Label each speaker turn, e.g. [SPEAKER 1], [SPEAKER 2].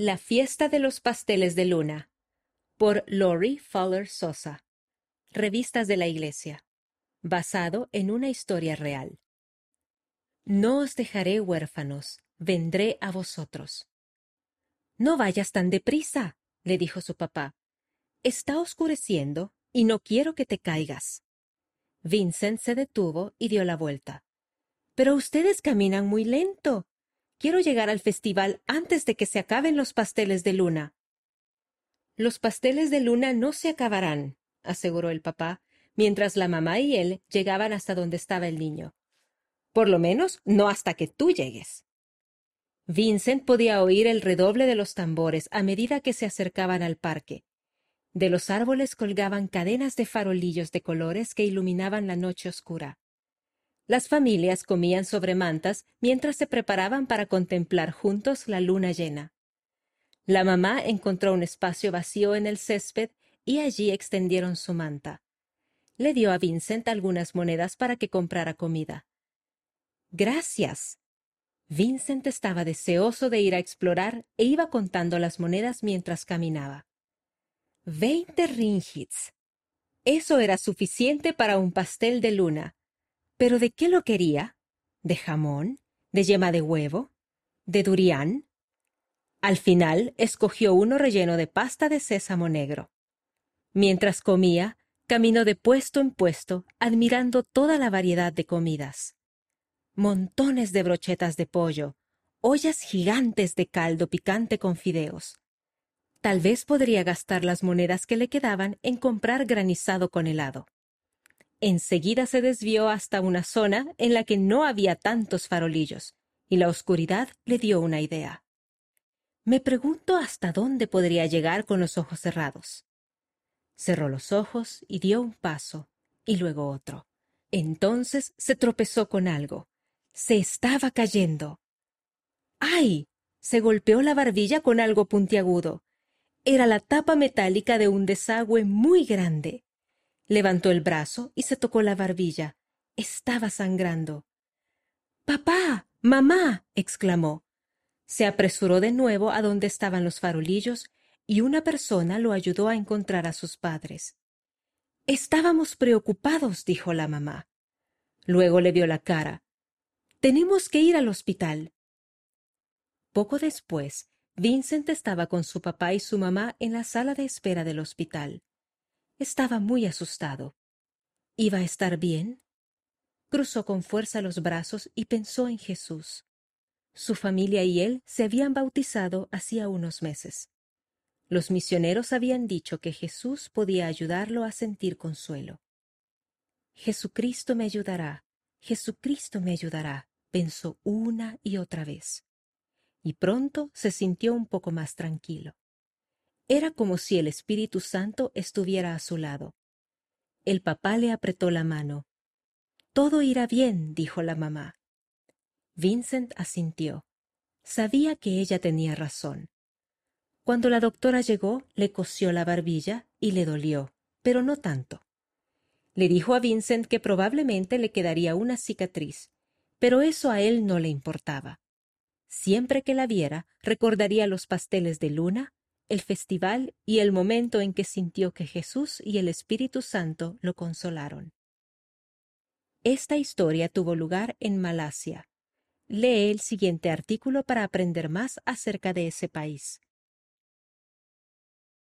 [SPEAKER 1] La fiesta de los pasteles de luna por Lori Fowler Sosa. Revistas de la Iglesia. Basado en una historia real. No os dejaré huérfanos, vendré a vosotros. No vayas tan deprisa, le dijo su papá. Está oscureciendo y no quiero que te caigas. Vincent se detuvo y dio la vuelta. Pero ustedes caminan muy lento. Quiero llegar al festival antes de que se acaben los pasteles de luna. Los pasteles de luna no se acabarán, aseguró el papá, mientras la mamá y él llegaban hasta donde estaba el niño. Por lo menos no hasta que tú llegues. Vincent podía oír el redoble de los tambores a medida que se acercaban al parque. De los árboles colgaban cadenas de farolillos de colores que iluminaban la noche oscura. Las familias comían sobre mantas mientras se preparaban para contemplar juntos la luna llena. La mamá encontró un espacio vacío en el césped y allí extendieron su manta. Le dio a Vincent algunas monedas para que comprara comida. Gracias. Vincent estaba deseoso de ir a explorar e iba contando las monedas mientras caminaba. Veinte ringgits. Eso era suficiente para un pastel de luna, ¿Pero de qué lo quería? ¿De jamón? ¿De yema de huevo? ¿De durián? Al final escogió uno relleno de pasta de sésamo negro. Mientras comía, caminó de puesto en puesto, admirando toda la variedad de comidas. Montones de brochetas de pollo, ollas gigantes de caldo picante con fideos. Tal vez podría gastar las monedas que le quedaban en comprar granizado con helado. Enseguida se desvió hasta una zona en la que no había tantos farolillos, y la oscuridad le dio una idea. Me pregunto hasta dónde podría llegar con los ojos cerrados. Cerró los ojos y dio un paso, y luego otro. Entonces se tropezó con algo. Se estaba cayendo. ¡Ay! se golpeó la barbilla con algo puntiagudo. Era la tapa metálica de un desagüe muy grande. Levantó el brazo y se tocó la barbilla. Estaba sangrando. Papá. mamá. exclamó. Se apresuró de nuevo a donde estaban los farolillos y una persona lo ayudó a encontrar a sus padres. Estábamos preocupados, dijo la mamá. Luego le vio la cara. Tenemos que ir al hospital. Poco después, Vincent estaba con su papá y su mamá en la sala de espera del hospital. Estaba muy asustado. ¿Iba a estar bien? Cruzó con fuerza los brazos y pensó en Jesús. Su familia y él se habían bautizado hacía unos meses. Los misioneros habían dicho que Jesús podía ayudarlo a sentir consuelo. Jesucristo me ayudará, Jesucristo me ayudará, pensó una y otra vez. Y pronto se sintió un poco más tranquilo. Era como si el Espíritu Santo estuviera a su lado. El papá le apretó la mano. Todo irá bien, dijo la mamá. Vincent asintió. Sabía que ella tenía razón. Cuando la doctora llegó, le cosió la barbilla y le dolió, pero no tanto. Le dijo a Vincent que probablemente le quedaría una cicatriz, pero eso a él no le importaba. Siempre que la viera, recordaría los pasteles de luna, el festival y el momento en que sintió que Jesús y el Espíritu Santo lo consolaron. Esta historia tuvo lugar en Malasia. Lee el siguiente artículo para aprender más acerca de ese país.